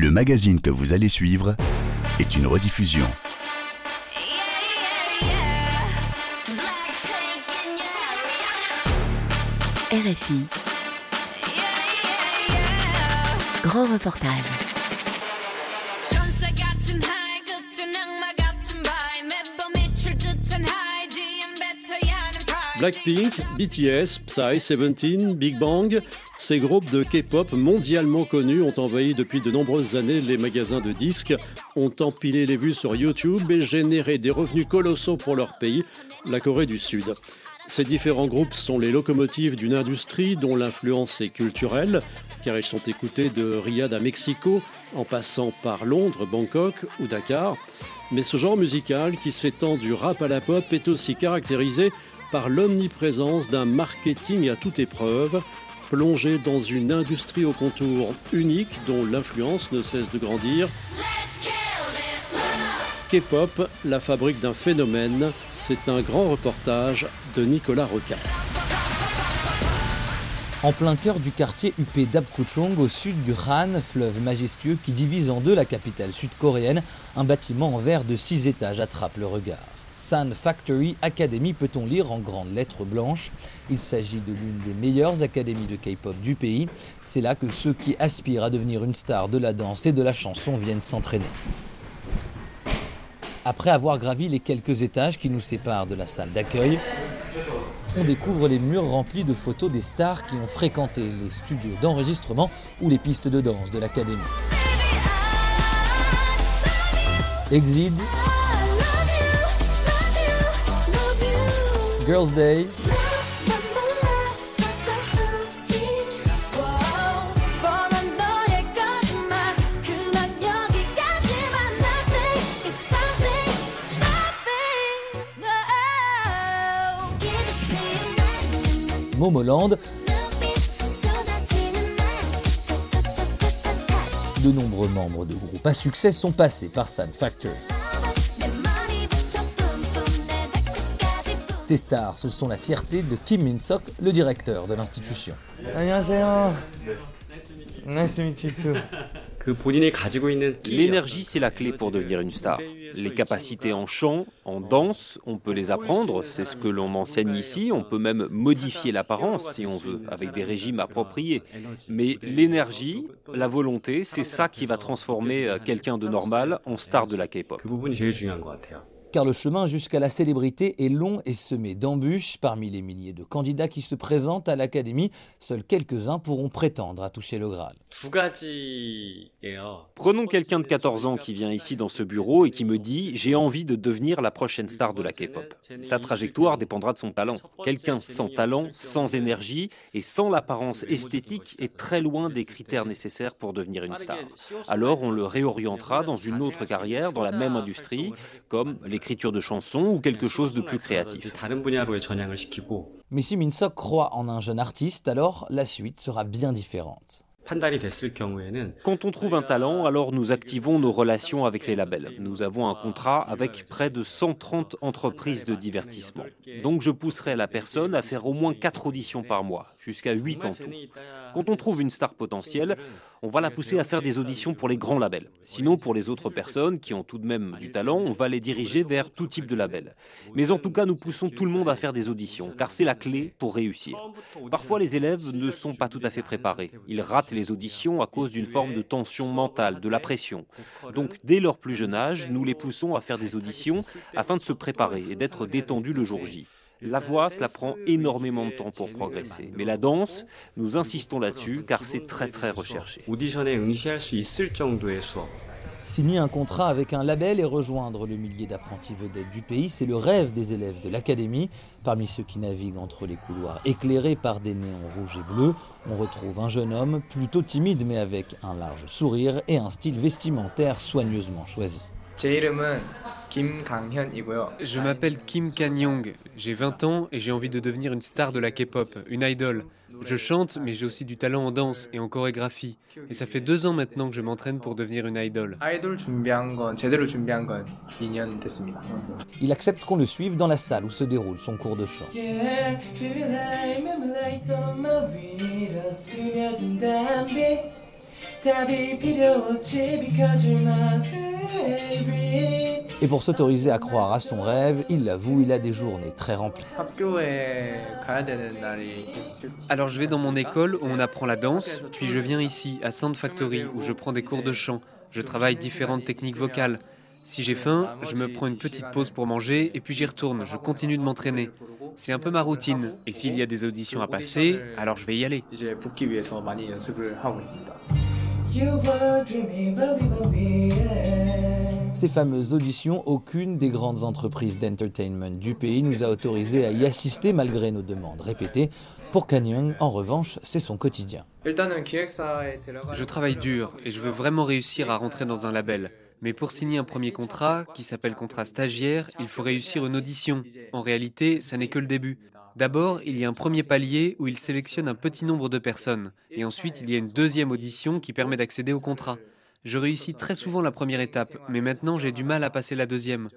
Le magazine que vous allez suivre est une rediffusion. RFI. Grand reportage. Blackpink, BTS, Psy, Seventeen, Big Bang, ces groupes de K-pop mondialement connus ont envahi depuis de nombreuses années les magasins de disques, ont empilé les vues sur YouTube et généré des revenus colossaux pour leur pays, la Corée du Sud. Ces différents groupes sont les locomotives d'une industrie dont l'influence est culturelle, car ils sont écoutés de Riyad à Mexico, en passant par Londres, Bangkok ou Dakar. Mais ce genre musical, qui s'étend du rap à la pop, est aussi caractérisé par l'omniprésence d'un marketing à toute épreuve, plongé dans une industrie au contour unique dont l'influence ne cesse de grandir. K-pop, la fabrique d'un phénomène, c'est un grand reportage de Nicolas Rocard. En plein cœur du quartier UP d'Apkuchong, au sud du Han, fleuve majestueux qui divise en deux la capitale sud-coréenne, un bâtiment en verre de six étages attrape le regard. San Factory Academy peut-on lire en grandes lettres blanches. Il s'agit de l'une des meilleures académies de K-pop du pays. C'est là que ceux qui aspirent à devenir une star de la danse et de la chanson viennent s'entraîner. Après avoir gravi les quelques étages qui nous séparent de la salle d'accueil, on découvre les murs remplis de photos des stars qui ont fréquenté les studios d'enregistrement ou les pistes de danse de l'académie. Exit, Girls' Day. Momoland. De nombreux membres de groupes à succès sont passés par Sun Factory. Ces stars, ce sont la fierté de Kim Min-sok, le directeur de l'institution. L'énergie, c'est la clé pour devenir une star. Les capacités en chant, en danse, on peut les apprendre, c'est ce que l'on m'enseigne ici, on peut même modifier l'apparence si on veut, avec des régimes appropriés. Mais l'énergie, la volonté, c'est ça qui va transformer euh, quelqu'un de normal en star de la K-pop car le chemin jusqu'à la célébrité est long et semé d'embûches. Parmi les milliers de candidats qui se présentent à l'académie, seuls quelques-uns pourront prétendre à toucher le Graal. Oh. Prenons quelqu'un de 14 ans qui vient ici dans ce bureau et qui me dit J'ai envie de devenir la prochaine star de la K-pop. Sa trajectoire dépendra de son talent. Quelqu'un sans talent, sans énergie et sans l'apparence esthétique est très loin des critères nécessaires pour devenir une star. Alors on le réorientera dans une autre carrière, dans la même industrie, comme les de chansons ou quelque chose de plus créatif. Mais si Min-sok croit en un jeune artiste, alors la suite sera bien différente. Quand on trouve un talent, alors nous activons nos relations avec les labels. Nous avons un contrat avec près de 130 entreprises de divertissement. Donc je pousserai la personne à faire au moins 4 auditions par mois, jusqu'à 8 en tout. Quand on trouve une star potentielle, on va la pousser à faire des auditions pour les grands labels. Sinon, pour les autres personnes qui ont tout de même du talent, on va les diriger vers tout type de label. Mais en tout cas, nous poussons tout le monde à faire des auditions, car c'est la clé pour réussir. Parfois, les élèves ne sont pas tout à fait préparés. Ils ratent les auditions à cause d'une forme de tension mentale, de la pression. Donc, dès leur plus jeune âge, nous les poussons à faire des auditions afin de se préparer et d'être détendus le jour J. La voix, cela prend énormément de temps pour progresser. Mais la danse, nous insistons là-dessus car c'est très très recherché. Signer un contrat avec un label et rejoindre le millier d'apprentis vedettes du pays, c'est le rêve des élèves de l'académie. Parmi ceux qui naviguent entre les couloirs éclairés par des néons rouges et bleus, on retrouve un jeune homme plutôt timide mais avec un large sourire et un style vestimentaire soigneusement choisi. Je m'appelle Kim Kanyong, j'ai 20 ans et j'ai envie de devenir une star de la K-pop, une idole. Je chante, mais j'ai aussi du talent en danse et en chorégraphie. Et ça fait deux ans maintenant que je m'entraîne pour devenir une idole. Il accepte qu'on le suive dans la salle où se déroule son cours de chant. Et pour s'autoriser à croire à son rêve, il l'avoue, il a des journées très remplies. Alors je vais dans mon école où on apprend la danse, puis je viens ici, à Sound Factory, où je prends des cours de chant. Je travaille différentes techniques vocales. Si j'ai faim, je me prends une petite pause pour manger et puis j'y retourne, je continue de m'entraîner. C'est un peu ma routine. Et s'il y a des auditions à passer, alors je vais y aller. Ces fameuses auditions, aucune des grandes entreprises d'entertainment du pays nous a autorisé à y assister malgré nos demandes répétées. Pour Kanyang, en revanche, c'est son quotidien. Je travaille dur et je veux vraiment réussir à rentrer dans un label. Mais pour signer un premier contrat, qui s'appelle contrat stagiaire, il faut réussir une audition. En réalité, ça n'est que le début. D'abord, il y a un premier palier où il sélectionne un petit nombre de personnes. Et ensuite, il y a une deuxième audition qui permet d'accéder au contrat. Je réussis très souvent la première étape, mais maintenant j'ai du mal à passer la deuxième.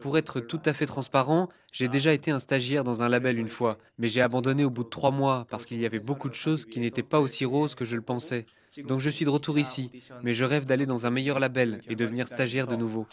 Pour être tout à fait transparent, j'ai déjà été un stagiaire dans un label une fois, mais j'ai abandonné au bout de trois mois parce qu'il y avait beaucoup de choses qui n'étaient pas aussi roses que je le pensais. Donc je suis de retour ici, mais je rêve d'aller dans un meilleur label et devenir stagiaire de nouveau.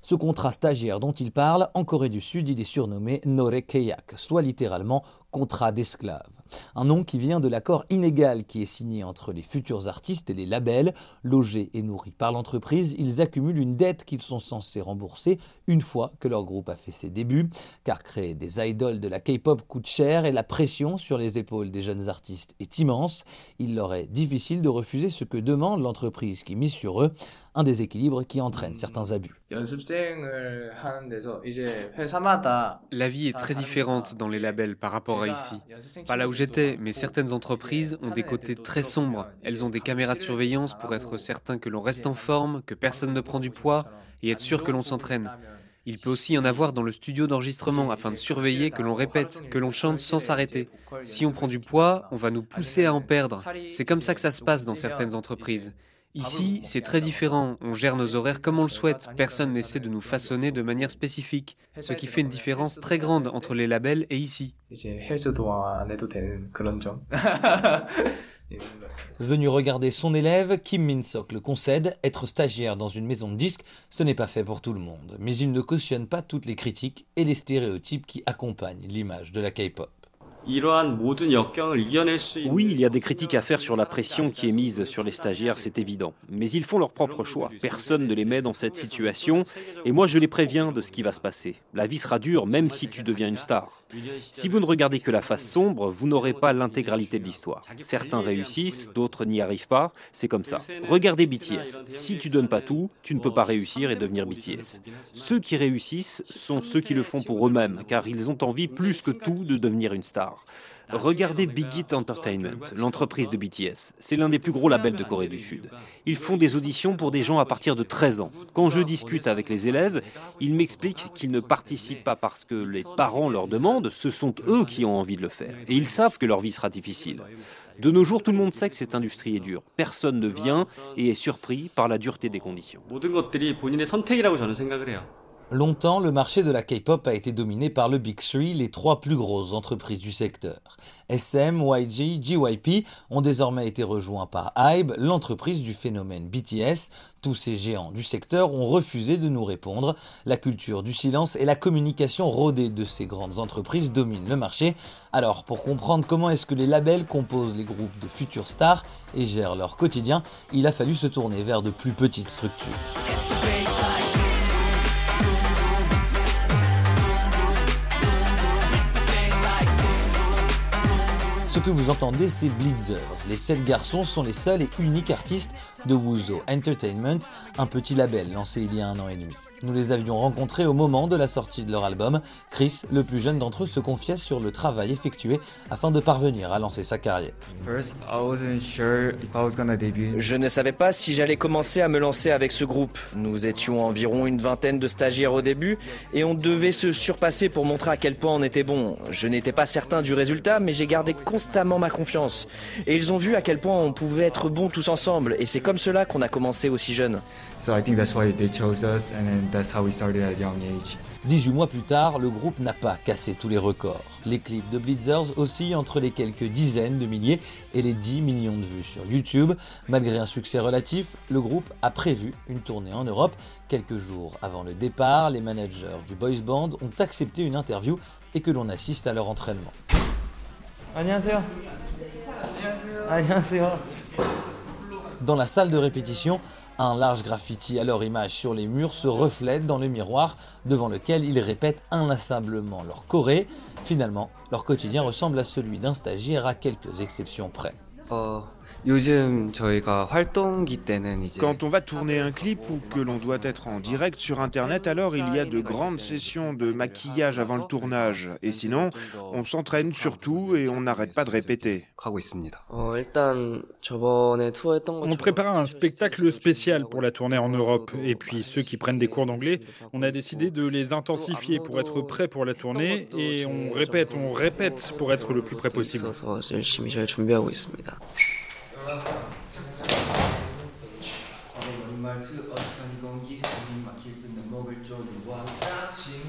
Ce contrat stagiaire dont il parle, en Corée du Sud, il est surnommé Nore Keyak, soit littéralement contrat d'esclave. Un nom qui vient de l'accord inégal qui est signé entre les futurs artistes et les labels. Logés et nourris par l'entreprise, ils accumulent une dette qu'ils sont censés rembourser une fois que leur groupe a fait ses débuts. Car créer des idoles de la K-pop coûte cher et la pression sur les épaules des jeunes artistes est immense. Il leur est difficile de refuser ce que demande l'entreprise qui mise sur eux, un déséquilibre qui entraîne certains abus. La vie est très différente dans les labels par rapport à ici. Pas là où j'étais, mais certaines entreprises ont des côtés très sombres. Elles ont des caméras de surveillance pour être certain que l'on reste en forme, que personne ne prend du poids et être sûr que l'on s'entraîne. Il peut aussi y en avoir dans le studio d'enregistrement afin de surveiller que l'on répète, que l'on chante sans s'arrêter. Si on prend du poids, on va nous pousser à en perdre. C'est comme ça que ça se passe dans certaines entreprises. Ici, c'est très différent. On gère nos horaires comme on le souhaite. Personne n'essaie de nous façonner de manière spécifique. Ce qui fait une différence très grande entre les labels et ici. Venu regarder son élève, Kim Min-sok le concède, être stagiaire dans une maison de disques, ce n'est pas fait pour tout le monde. Mais il ne cautionne pas toutes les critiques et les stéréotypes qui accompagnent l'image de la K-pop. Oui, il y a des critiques à faire sur la pression qui est mise sur les stagiaires, c'est évident. Mais ils font leur propre choix. Personne ne les met dans cette situation. Et moi, je les préviens de ce qui va se passer. La vie sera dure, même si tu deviens une star. Si vous ne regardez que la face sombre, vous n'aurez pas l'intégralité de l'histoire. Certains réussissent, d'autres n'y arrivent pas. C'est comme ça. Regardez BTS. Si tu donnes pas tout, tu ne peux pas réussir et devenir BTS. Ceux qui réussissent sont ceux qui le font pour eux-mêmes, car ils ont envie plus que tout de devenir une star. Regardez Big Hit Entertainment, l'entreprise de BTS. C'est l'un des plus gros labels de Corée du Sud. Ils font des auditions pour des gens à partir de 13 ans. Quand je discute avec les élèves, ils m'expliquent qu'ils ne participent pas parce que les parents leur demandent, ce sont eux qui ont envie de le faire. Et ils savent que leur vie sera difficile. De nos jours, tout le monde sait que cette industrie est dure. Personne ne vient et est surpris par la dureté des conditions. Longtemps, le marché de la K-pop a été dominé par le Big Three, les trois plus grosses entreprises du secteur. SM, YG, JYP ont désormais été rejoints par HYBE, l'entreprise du phénomène BTS. Tous ces géants du secteur ont refusé de nous répondre. La culture du silence et la communication rodée de ces grandes entreprises dominent le marché. Alors, pour comprendre comment est-ce que les labels composent les groupes de futures stars et gèrent leur quotidien, il a fallu se tourner vers de plus petites structures. Ce que vous entendez, c'est Blitzers. Les sept garçons sont les seuls et uniques artistes de Wuzo Entertainment, un petit label lancé il y a un an et demi. Nous les avions rencontrés au moment de la sortie de leur album. Chris, le plus jeune d'entre eux, se confiait sur le travail effectué afin de parvenir à lancer sa carrière. Je ne savais pas si j'allais commencer à me lancer avec ce groupe. Nous étions environ une vingtaine de stagiaires au début et on devait se surpasser pour montrer à quel point on était bon. Je n'étais pas certain du résultat, mais j'ai gardé conscience constamment ma confiance. Et ils ont vu à quel point on pouvait être bons tous ensemble. Et c'est comme cela qu'on a commencé aussi jeune. So I think that's why they chose us and then that's how we started at a young age. 18 mois plus tard, le groupe n'a pas cassé tous les records. Les clips de Blitzers oscillent entre les quelques dizaines de milliers et les 10 millions de vues sur YouTube. Malgré un succès relatif, le groupe a prévu une tournée en Europe. Quelques jours avant le départ, les managers du boys band ont accepté une interview et que l'on assiste à leur entraînement. 안녕하세요. 안녕하세요. Dans la salle de répétition, un large graffiti à leur image sur les murs se reflète dans le miroir devant lequel ils répètent inlassablement leur choré. Finalement, leur quotidien ressemble à celui d'un stagiaire à quelques exceptions près. Quand on va tourner un clip ou que l'on doit être en direct sur Internet, alors il y a de grandes sessions de maquillage avant le tournage. Et sinon, on s'entraîne surtout et on n'arrête pas de répéter. On prépare un spectacle spécial pour la tournée en Europe. Et puis ceux qui prennent des cours d'anglais, on a décidé de les intensifier pour être prêts pour la tournée. Et on répète, on répète pour être le plus près possible.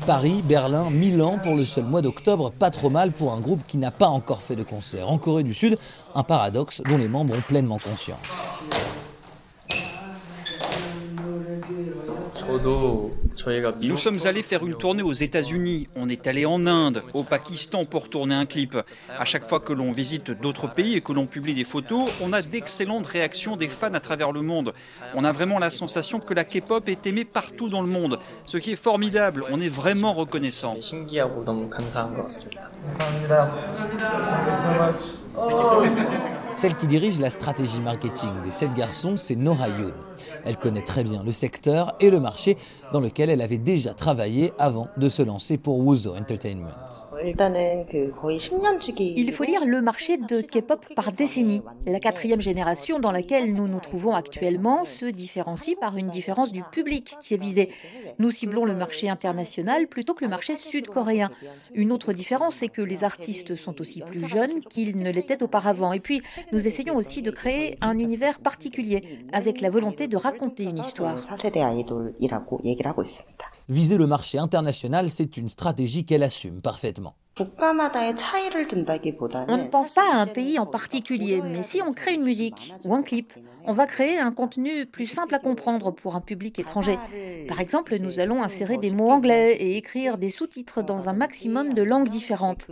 Paris, Berlin, Milan pour le seul mois d'octobre, pas trop mal pour un groupe qui n'a pas encore fait de concert. En Corée du Sud, un paradoxe dont les membres ont pleinement conscience. Nous sommes allés faire une tournée aux États-Unis, on est allé en Inde, au Pakistan pour tourner un clip. À chaque fois que l'on visite d'autres pays et que l'on publie des photos, on a d'excellentes réactions des fans à travers le monde. On a vraiment la sensation que la K-pop est aimée partout dans le monde, ce qui est formidable, on est vraiment reconnaissant. Celle qui dirige la stratégie marketing des sept garçons, c'est Nora Yoon. Elle connaît très bien le secteur et le marché dans lequel elle avait déjà travaillé avant de se lancer pour Wuzo Entertainment. Il faut lire le marché de K-pop par décennie. La quatrième génération dans laquelle nous nous trouvons actuellement se différencie par une différence du public qui est visé. Nous ciblons le marché international plutôt que le marché sud-coréen. Une autre différence, c'est que les artistes sont aussi plus jeunes qu'ils ne l'étaient auparavant. Et puis, nous essayons aussi de créer un univers particulier avec la volonté de raconter une histoire. Viser le marché international, c'est une stratégie qu'elle assume parfaitement. On ne pense pas à un pays en particulier, mais si on crée une musique ou un clip, on va créer un contenu plus simple à comprendre pour un public étranger. Par exemple, nous allons insérer des mots anglais et écrire des sous-titres dans un maximum de langues différentes.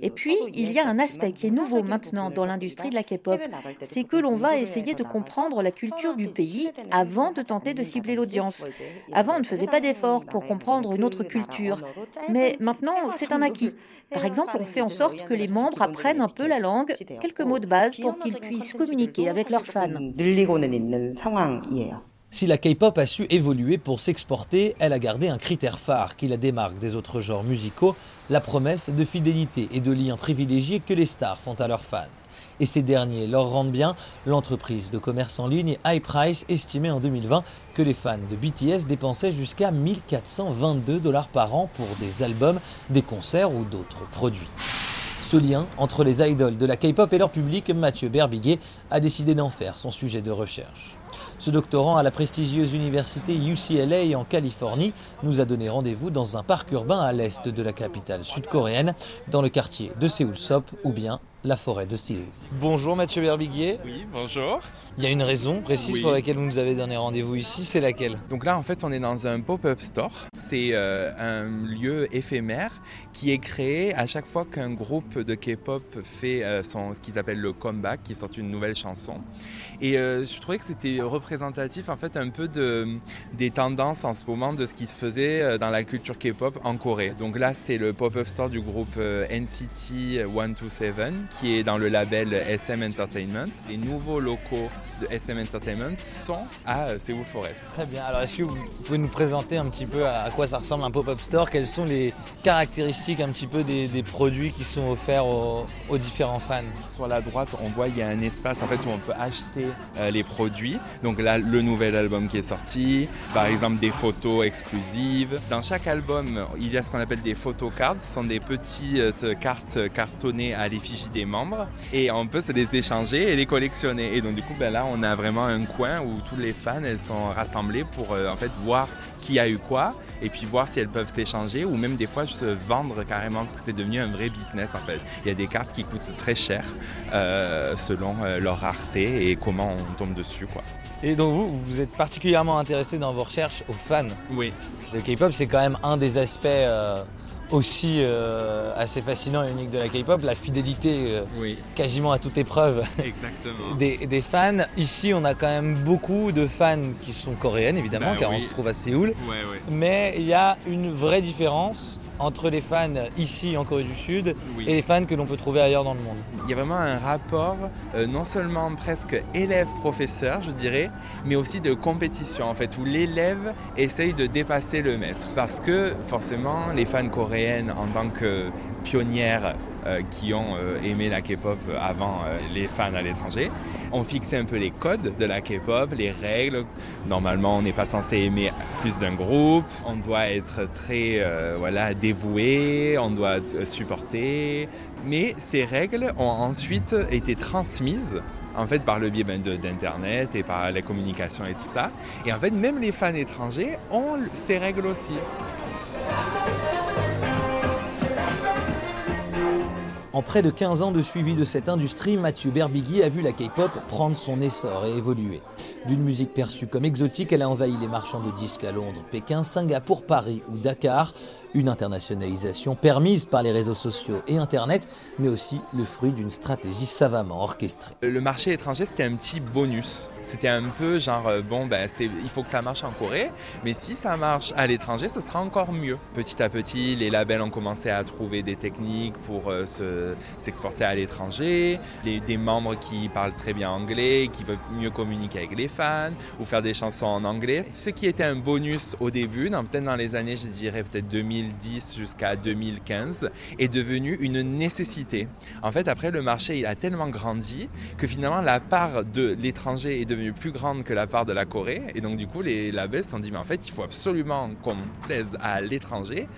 Et puis, il y a un aspect qui est nouveau maintenant dans l'industrie de la K-pop, c'est que l'on va essayer de comprendre la culture du pays avant de tenter de cibler l'audience. Avant, on ne faisait pas d'efforts pour comprendre une autre culture, mais maintenant, c'est un acquis. Par exemple, on fait en sorte que les membres apprennent un peu la langue, quelques mots de base pour qu'ils puissent communiquer avec leurs fans. Si la K-pop a su évoluer pour s'exporter, elle a gardé un critère phare qui la démarque des autres genres musicaux, la promesse de fidélité et de liens privilégiés que les stars font à leurs fans. Et ces derniers leur rendent bien, l'entreprise de commerce en ligne High Price estimait en 2020 que les fans de BTS dépensaient jusqu'à 1422 dollars par an pour des albums, des concerts ou d'autres produits. Ce lien entre les idoles de la K-pop et leur public, Mathieu Berbiguet a décidé d'en faire son sujet de recherche. Ce doctorant à la prestigieuse université UCLA en Californie nous a donné rendez-vous dans un parc urbain à l'est de la capitale sud-coréenne, dans le quartier de Séoul-Sop ou bien la forêt de Séoul. Bonjour Mathieu Berbiguier. Oui, bonjour. Il y a une raison précise Oui. pour laquelle vous nous avez donné rendez-vous ici, c'est laquelle? Donc là, en fait, on est dans un pop-up store. C'est euh, un lieu éphémère qui est créé à chaque fois qu'un groupe de K-pop fait euh, son, ce qu'ils appellent le comeback, qui sort une nouvelle chanson. Et euh, je trouvais que c'était représentatif, en fait, un peu de, des tendances en ce moment de ce qui se faisait euh, dans la culture K-pop en Corée. Donc là, c'est le pop-up store du groupe euh, NCT 127 qui est dans le label SM Entertainment. Les nouveaux locaux de SM Entertainment sont à euh, Seoul Forest. Très bien. Alors, est-ce que vous pouvez nous présenter un petit peu à à quoi ça ressemble un pop-up store? Quelles sont les caractéristiques un petit peu des, des produits qui sont offerts aux, aux différents fans? Sur la droite, on voit il y a un espace en fait où on peut acheter euh, les produits. Donc là, le nouvel album qui est sorti, par exemple des photos exclusives. Dans chaque album, il y a ce qu'on appelle des photocards. Ce sont des petites cartes cartonnées à l'effigie des membres et on peut se les échanger et les collectionner. Et donc du coup, ben là, on a vraiment un coin où tous les fans, sont rassemblées pour en fait voir qui a eu quoi et puis voir si elles peuvent s'échanger ou même des fois se vendre carrément parce que c'est devenu un vrai business en fait. Il y a des cartes qui coûtent très cher selon leur rareté et comment on tombe dessus quoi. Et donc vous, vous êtes particulièrement intéressé dans vos recherches aux fans. Oui. Le K-pop, c'est quand même un des aspects euh, aussi euh, assez fascinants et uniques de la K-pop, la fidélité euh, quasiment à toute épreuve des, des, fans. Ici, on a quand même beaucoup de fans qui sont coréennes, évidemment, Bah car oui. on se trouve à Séoul. Ouais, ouais. Mais il y a une vraie différence entre les fans ici en Corée du Sud Oui. et les fans que l'on peut trouver ailleurs dans le monde. Il y a vraiment un rapport, euh, non seulement presque élève-professeur, je dirais, mais aussi de compétition, en fait, où l'élève essaye de dépasser le maître. Parce que, forcément, les fans coréennes, en tant que pionnières euh, qui ont euh, aimé la K-pop avant les fans à l'étranger, ont fixé un peu les codes de la K-pop, les règles. Normalement, on n'est pas censé aimer plus d'un groupe, on doit être très euh, voilà, dévoué, on doit euh, supporter. Mais ces règles ont ensuite été transmises en fait par le biais ben, d'internet et par la communication et tout ça. Et en fait, même les fans étrangers ont ces règles aussi. En près de 15 ans de suivi de cette industrie, Mathieu Berbigui a vu la K-pop prendre son essor et évoluer. D'une musique perçue comme exotique, elle a envahi les marchands de disques à Londres, Pékin, Singapour, Paris ou Dakar. Une internationalisation permise par les réseaux sociaux et Internet, mais aussi le fruit d'une stratégie savamment orchestrée. Le marché étranger, c'était un petit bonus. C'était un peu genre, euh, bon, ben, il faut que ça marche en Corée, mais si ça marche à l'étranger, ce sera encore mieux. Petit à petit, les labels ont commencé à trouver des techniques pour euh, se- s'exporter à l'étranger, des membres qui parlent très bien anglais, qui peuvent mieux communiquer avec les fans, ou faire des chansons en anglais. Ce qui était un bonus au début, peut-être dans les années, je dirais peut-être 2010 jusqu'à 2015, est devenu une nécessité. En fait, après, le marché il a tellement grandi que finalement la part de l'étranger est devenue plus grande que la part de la Corée. Et donc, du coup, les labels se sont dit, mais en fait, il faut absolument qu'on plaise à l'étranger.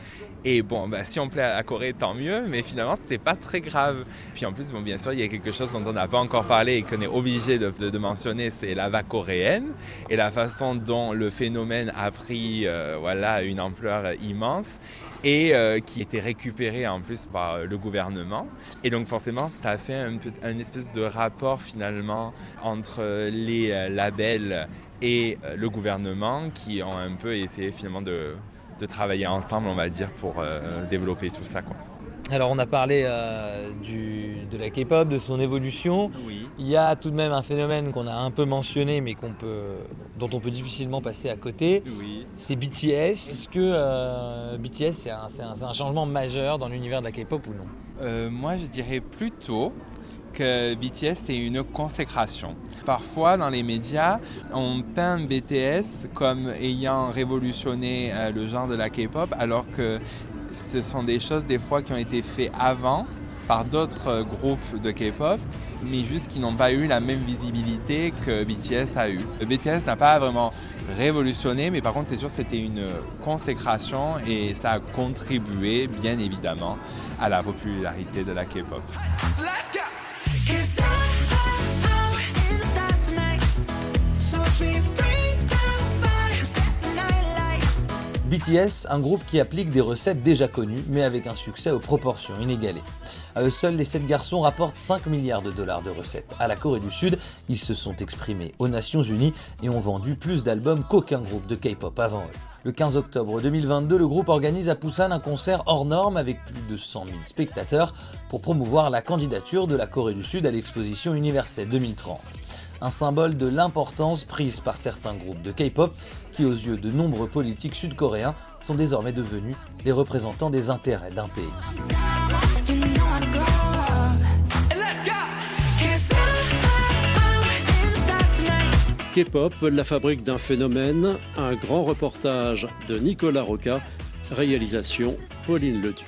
Et bon, bah, si on plaît à la Corée, tant mieux, mais finalement, c'est pas très grave. Puis en plus, bien sûr, il y a quelque chose dont on n'a pas encore parlé et qu'on est obligé de mentionner, c'est la vague coréenne et la façon dont le phénomène a pris euh, voilà, une ampleur immense et euh, qui était récupéré en plus par euh, le gouvernement. Et donc forcément, ça a fait un, espèce de rapport finalement entre les euh, labels et le gouvernement qui ont un peu essayé finalement de, travailler ensemble, on va dire, pour développer tout ça. Quoi. Alors on a parlé euh, du, de la K-pop, de son évolution. Oui. Il y a tout de même un phénomène qu'on a un peu mentionné, mais qu'on peut, dont on peut difficilement passer à côté. Oui. C'est BTS. Est-ce que euh, BTS c'est un, changement majeur dans l'univers de la K-pop ou non? Euh, moi, je dirais plutôt que BTS c'est une consécration. Parfois, dans les médias, on peint BTS comme ayant révolutionné le genre de la K-pop, alors que ce sont des choses des fois qui ont été faites avant par d'autres euh, groupes de K-pop, mais juste qui n'ont pas eu la même visibilité que BTS a eu. BTS n'a pas vraiment révolutionné, mais par contre, c'est sûr, c'était une consécration et ça a contribué, bien évidemment, à la popularité de la K-pop. BTS, un groupe qui applique des recettes déjà connues, mais avec un succès aux proportions inégalées. À eux seuls, les sept garçons rapportent 5 milliards de dollars de recettes. À la Corée du Sud, ils se sont exprimés aux Nations Unies et ont vendu plus d'albums qu'aucun groupe de K-pop avant eux. Le 15 octobre 2022, le groupe organise à Busan un concert hors norme avec plus de 100 000 spectateurs pour promouvoir la candidature de la Corée du Sud à l'exposition universelle 2030. Un symbole de l'importance prise par certains groupes de K-pop qui, aux yeux de nombreux politiques sud-coréens, sont désormais devenus les représentants des intérêts d'un pays. K-pop, la fabrique d'un phénomène, un grand reportage de Nicolas Roca, réalisation Pauline Leduc.